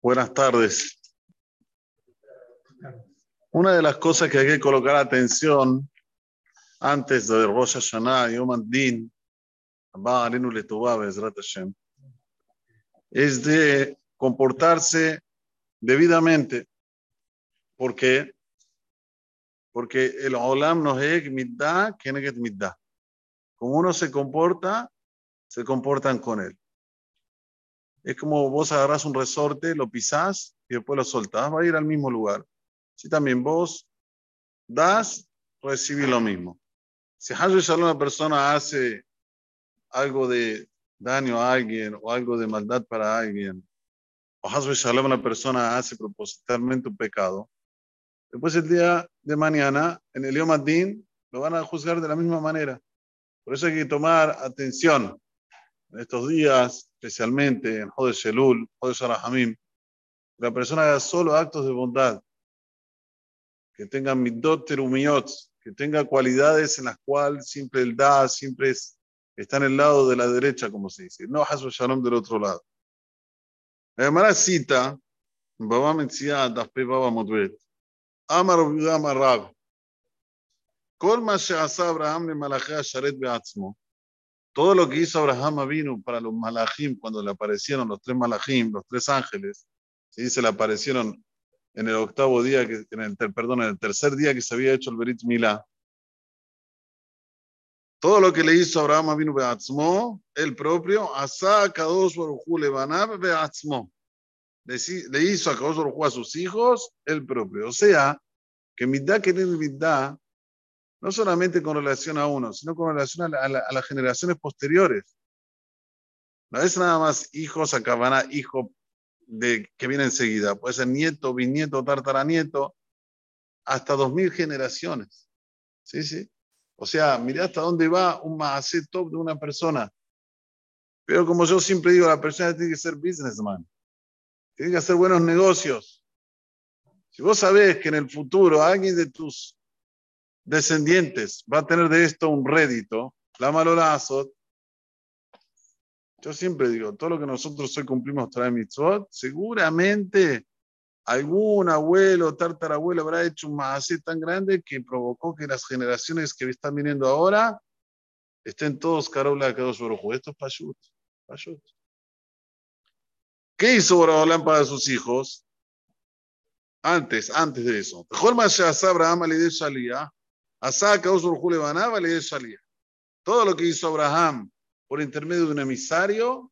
Buenas tardes. Una de las cosas que hay que colocar atención antes de Rosh Hashanah Yom Din, es de comportarse debidamente. ¿Por qué? Porque el Olam no es mitad, que es mitad. Como uno se comporta, se comportan con él. Es como vos agarras un resorte, lo pisás y después lo soltás, va a ir al mismo lugar. Si también vos das, recibís lo mismo. Si una persona hace algo de daño a alguien o algo de maldad para alguien, o una persona hace propositalmente un pecado, después el día de mañana, en el Yom lo van a juzgar de la misma manera. Por eso hay que tomar atención en estos días, especialmente en Jode Shelul, Jode Sharahamim, la persona haga solo actos de bondad, que tenga midot terumiyot, que tenga cualidades en las cuales siempre el da, siempre está en el lado de la derecha, como se dice, no Hasu Shalom del otro lado. La llamada cita, Baba Metzia, Daspe Baba Amar Amar Rab, Kol Abraham le Malachea Sharet Beatzmo, todo lo que hizo Abraham vino para los malachim, cuando le aparecieron los tres malachim, los tres ángeles, se dice le aparecieron en el octavo día, que, en el, perdón, en el tercer día que se había hecho el Berit Milá. Todo lo que le hizo Abraham vino Beatzmo, el propio, Asa Kadosh Baruchu Levanab Beatzmo. Le hizo a Kadosh Baruchu a sus hijos, el propio. O sea, que Midá que Midá no solamente con relación a uno, sino con relación a, las generaciones posteriores. No es nada más hijos, acabará hijo de, que viene enseguida, puede ser nieto, bisnieto, tartaranieto, hasta dos mil generaciones. ¿Sí, sí? O sea, mira hasta dónde va un maase top de una persona. Pero como yo siempre digo, la persona tiene que ser businessman, tiene que hacer buenos negocios. Si vos sabés que en el futuro alguien de tus descendientes va a tener de esto un rédito, la malolazo. Yo siempre digo, todo lo que nosotros hoy cumplimos trae mitzvot, seguramente algún abuelo, tartarabuelo habrá hecho un maasé tan grande que provocó que las generaciones que están viniendo ahora estén todos carola de Baruj Esto es payut. ¿Qué hizo Boraholam para sus hijos? Antes, antes de eso. Mejor más Abraham salía le salía. Todo lo que hizo Abraham por intermedio de un emisario,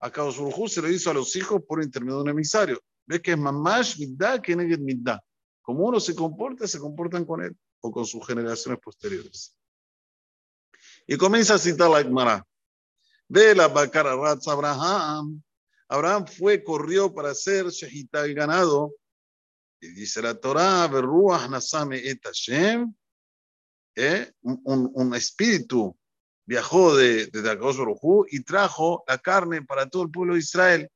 a Kausurhu se lo hizo a los hijos por intermedio de un emisario. ¿Ves que es mamash midda que neged midda? Como uno se comporta, se comportan con él o con sus generaciones posteriores. Y comienza a citar la Gemara. Ve la Bakara Ratz Abraham. Abraham fue, corrió para hacer shehita el ganado. Y dice la Torah, Berruah Nasame et Hashem, ¿eh? un, un, espíritu viajó de, de Akadosh y trajo la carne para todo el pueblo de Israel.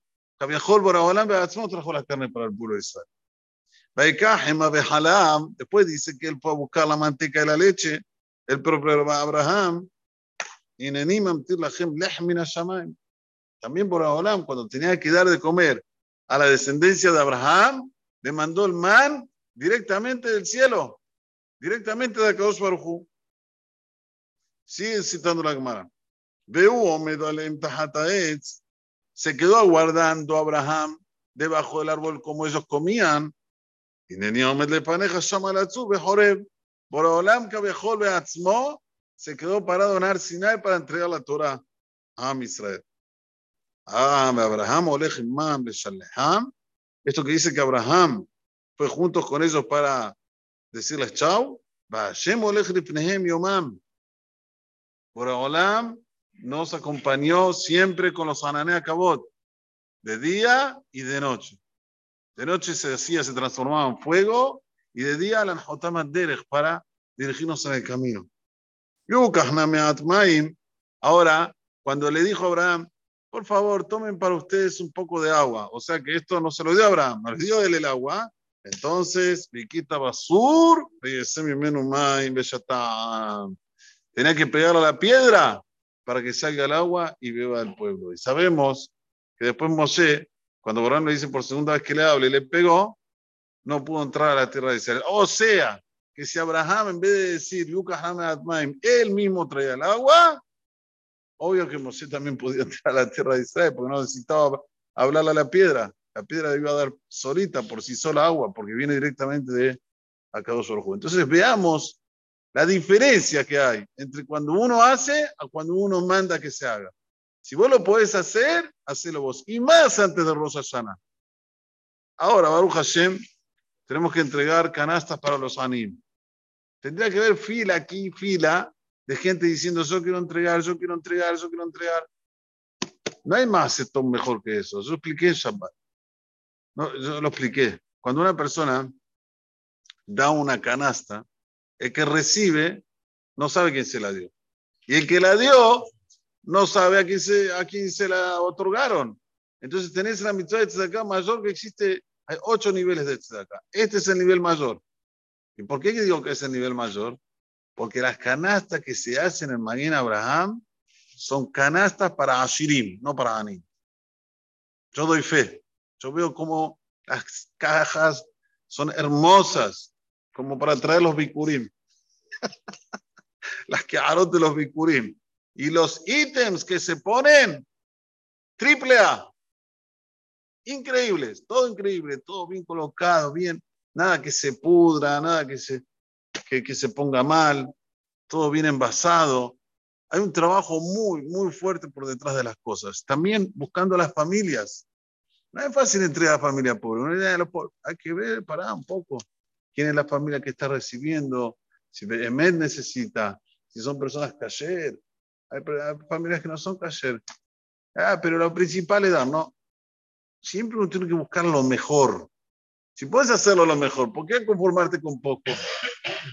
Viajó el Boraholam trajo la carne para el pueblo de Israel. Después dice que él fue a buscar la manteca y la leche, el propio Abraham. Y También Boraholam, cuando tenía que dar de comer a la descendencia de Abraham, le mandó el man directamente del cielo directamente de Akadosh Baruchu. Sigue citando la Gemara. Se quedó aguardando Abraham debajo del árbol como ellos comían. Y le paneja se quedó parado en Arsinai para entregar la Torah a Israel. Ah, Abraham Esto que dice que Abraham fue juntos con ellos para decirles chao. Yomam. Por nos acompañó siempre con los Ananea Kabot, de día y de noche. De noche se hacía, se transformaba en fuego, y de día la Derech para dirigirnos en el camino. Ahora, cuando le dijo a Abraham, por favor, tomen para ustedes un poco de agua. O sea que esto no se lo dio a Abraham, le dio él el agua entonces, Viquita Basur, tenía que pegarle a la piedra para que salga el agua y beba el pueblo. Y sabemos que después Moshe, cuando Borán le dice por segunda vez que le hable le pegó, no pudo entrar a la tierra de Israel. O sea, que si Abraham, en vez de decir Lucas él mismo traía el agua, obvio que Moshe también podía entrar a la tierra de Israel, porque no necesitaba hablarle a la piedra. La piedra debía dar solita por sí sola agua, porque viene directamente de Akadosh Baruj Entonces veamos la diferencia que hay entre cuando uno hace a cuando uno manda que se haga. Si vos lo podés hacer, hacelo vos. Y más antes de Rosa Sana. Ahora, Baruch Hashem, tenemos que entregar canastas para los anim. Tendría que haber fila aquí, fila, de gente diciendo, yo quiero entregar, yo quiero entregar, yo quiero entregar. No hay más esto mejor que eso. Yo expliqué Shabbat. No, yo lo expliqué. Cuando una persona da una canasta, el que recibe no sabe quién se la dio. Y el que la dio no sabe a quién se, a quién se la otorgaron. Entonces tenés la mitad de tzedakah mayor que existe. Hay ocho niveles de tzedakah. Este es el nivel mayor. ¿Y por qué digo que es el nivel mayor? Porque las canastas que se hacen en Maguín Abraham son canastas para Ashirim, no para Anim. Yo doy fe. Yo veo cómo las cajas son hermosas, como para traer los bikurim. las que de los bikurim. Y los ítems que se ponen, triple A. Increíbles, todo increíble, todo bien colocado, bien, nada que se pudra, nada que se, que, que se ponga mal, todo bien envasado. Hay un trabajo muy, muy fuerte por detrás de las cosas. También buscando a las familias. No es fácil entregar a la familia pobre. Hay que ver, parar un poco. ¿Quién es la familia que está recibiendo? Si Emed necesita, si son personas cayer. Hay, familias que no son cayer. Ah, pero lo principal es dar, ¿no? Siempre uno tiene que buscar lo mejor. Si puedes hacerlo lo mejor, ¿por qué conformarte con poco?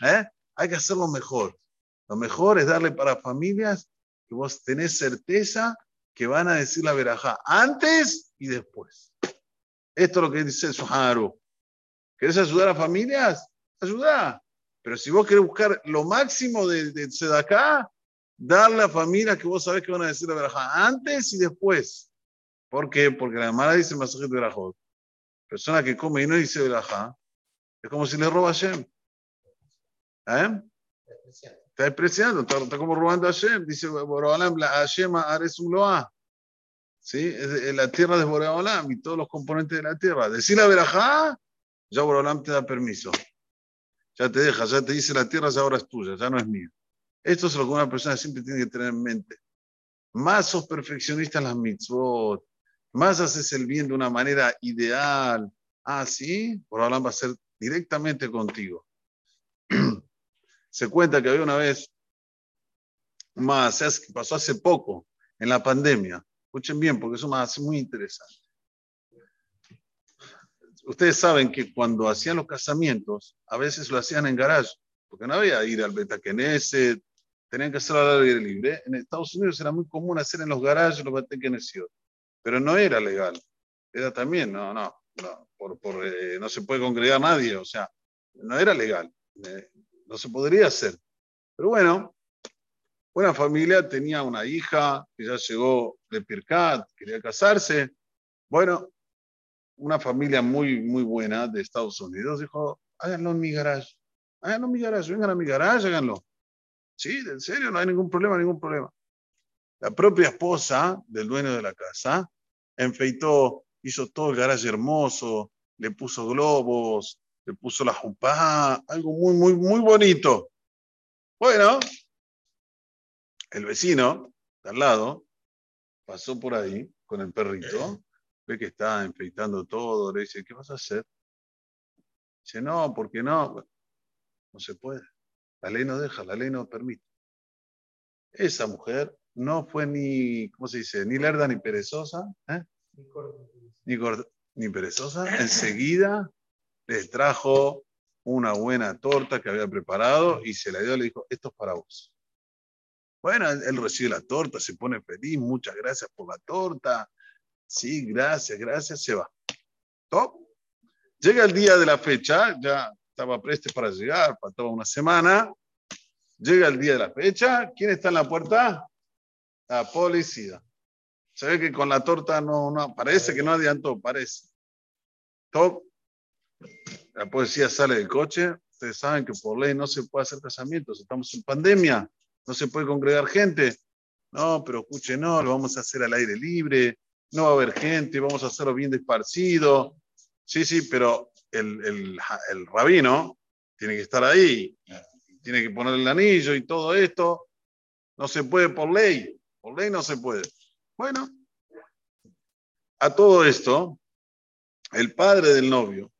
¿Eh? Hay que hacerlo mejor. Lo mejor es darle para familias que vos tenés certeza que van a decir la veraja antes y después. Esto es lo que dice Suharu. ¿Querés ayudar a familias? Ayuda. Pero si vos querés buscar lo máximo de, de darle a familias que vos sabés que van a decir la veraja antes y después. ¿Por qué? Porque la Mara dice Masajit Berajot. Persona que come y no dice veraja, es como si le roba a Hashem. ¿Eh? Está despreciando, está, como robando a Hashem. Dice Boreolam, la Hashem Ares Loa. ¿Sí? Es la tierra de Boreolam y todos los componentes de la tierra. Decir la verajá, ya Boreolam te da permiso. Ya te deja, ya te dice la tierra, ya ahora es tuya, ya no es mía. Esto es lo que una persona siempre tiene que tener en mente. Más sos perfeccionista en las mitzvot, más haces el bien de una manera ideal. Ah, sí, Boreolam va a ser directamente contigo. Se cuenta que había una vez, más, pasó hace poco, en la pandemia. Escuchen bien, porque eso más muy interesante. Ustedes saben que cuando hacían los casamientos, a veces lo hacían en garage, porque no había ir al Betakeneset, tenían que hacerlo al aire libre. En Estados Unidos era muy común hacer en los garajes los Betakeneset, pero no era legal. Era también, no, no, no, por, por, eh, no se puede congregar nadie, o sea, no era legal. Eh, no se podría hacer. Pero bueno, una familia tenía una hija que ya llegó de Pircat, quería casarse. Bueno, una familia muy, muy buena de Estados Unidos dijo, háganlo en mi garage, háganlo en mi garage, vengan a mi garage, háganlo. Sí, en serio, no hay ningún problema, ningún problema. La propia esposa del dueño de la casa enfeitó, hizo todo el garage hermoso, le puso globos, le puso la jupá, algo muy, muy, muy bonito. Bueno, el vecino de al lado pasó por ahí con el perrito, ve que está enfeitando todo, le dice, ¿qué vas a hacer? Dice, no, ¿por qué no? no se puede. La ley no deja, la ley no permite. Esa mujer no fue ni, ¿cómo se dice? Ni lerda ni perezosa. ¿eh? Ni, ni perezosa. Enseguida les trajo una buena torta que había preparado y se la dio, le dijo, esto es para vos. Bueno, él recibe la torta, se pone feliz, muchas gracias por la torta. Sí, gracias, gracias, se va. ¿Top? Llega el día de la fecha, ya estaba preste para llegar, faltaba una semana. Llega el día de la fecha, ¿quién está en la puerta? La policía. Se ve que con la torta no, no parece que no adiantó, parece. Top. La policía sale del coche. Ustedes saben que por ley no se puede hacer casamientos. Estamos en pandemia. No se puede congregar gente. No, pero escuche, no, lo vamos a hacer al aire libre. No va a haber gente, vamos a hacerlo bien desparcido. Sí, sí, pero el, el, el rabino tiene que estar ahí. Tiene que poner el anillo y todo esto. No se puede por ley. Por ley no se puede. Bueno, a todo esto, el padre del novio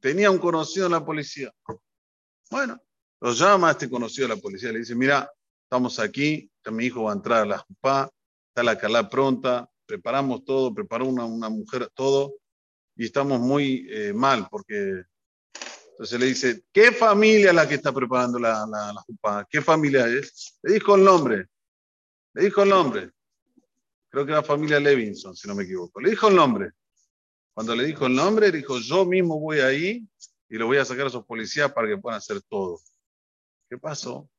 tenía un conocido en la policía. Bueno, lo llama a este conocido de la policía, le dice, mira, estamos aquí, mi hijo va a entrar a la jupá, está la calá pronta, preparamos todo, preparó una, una mujer todo, y estamos muy eh, mal porque entonces le dice, ¿qué familia es la que está preparando la, la, la jupá? ¿Qué familia es? Le dijo el nombre, le dijo el nombre. Creo que era familia Levinson, si no me equivoco. Le dijo el nombre. Cuando le dijo el nombre, dijo, yo mismo voy ahí y lo voy a sacar a esos policías para que puedan hacer todo. ¿Qué pasó?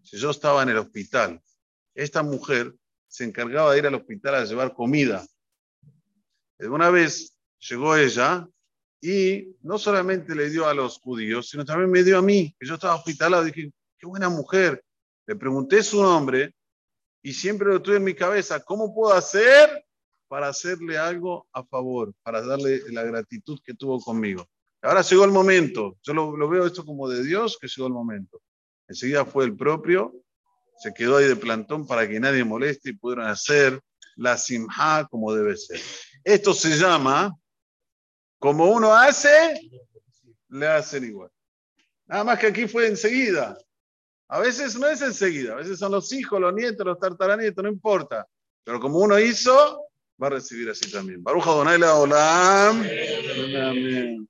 Si yo estaba en el hospital, esta mujer se encargaba de ir al hospital a llevar comida. Una vez llegó ella y no solamente le dio a los judíos, sino también me dio a mí, que yo estaba hospitalado. Dije, qué buena mujer. Le pregunté su nombre y siempre lo tuve en mi cabeza. ¿Cómo puedo hacer para hacerle algo a favor, para darle la gratitud que tuvo conmigo? Ahora llegó el momento. Yo lo, veo esto como de Dios, que llegó el momento. Enseguida fue el propio, se quedó ahí de plantón para que nadie moleste y pudieran hacer la simha como debe ser. Esto se llama, como uno hace, le hacen igual. Nada más que aquí fue enseguida. A veces no es enseguida, a veces son los hijos, los nietos, los tartaranietos, no importa. Pero como uno hizo, va a recibir así también. Baruja Donai la Olam. Amén.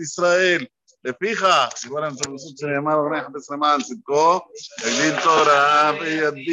Israel. לפיך, סיפור לנו את הנושא שנאמר, ונח בצלמן, צדקו, הגדיל תורה, וידיד.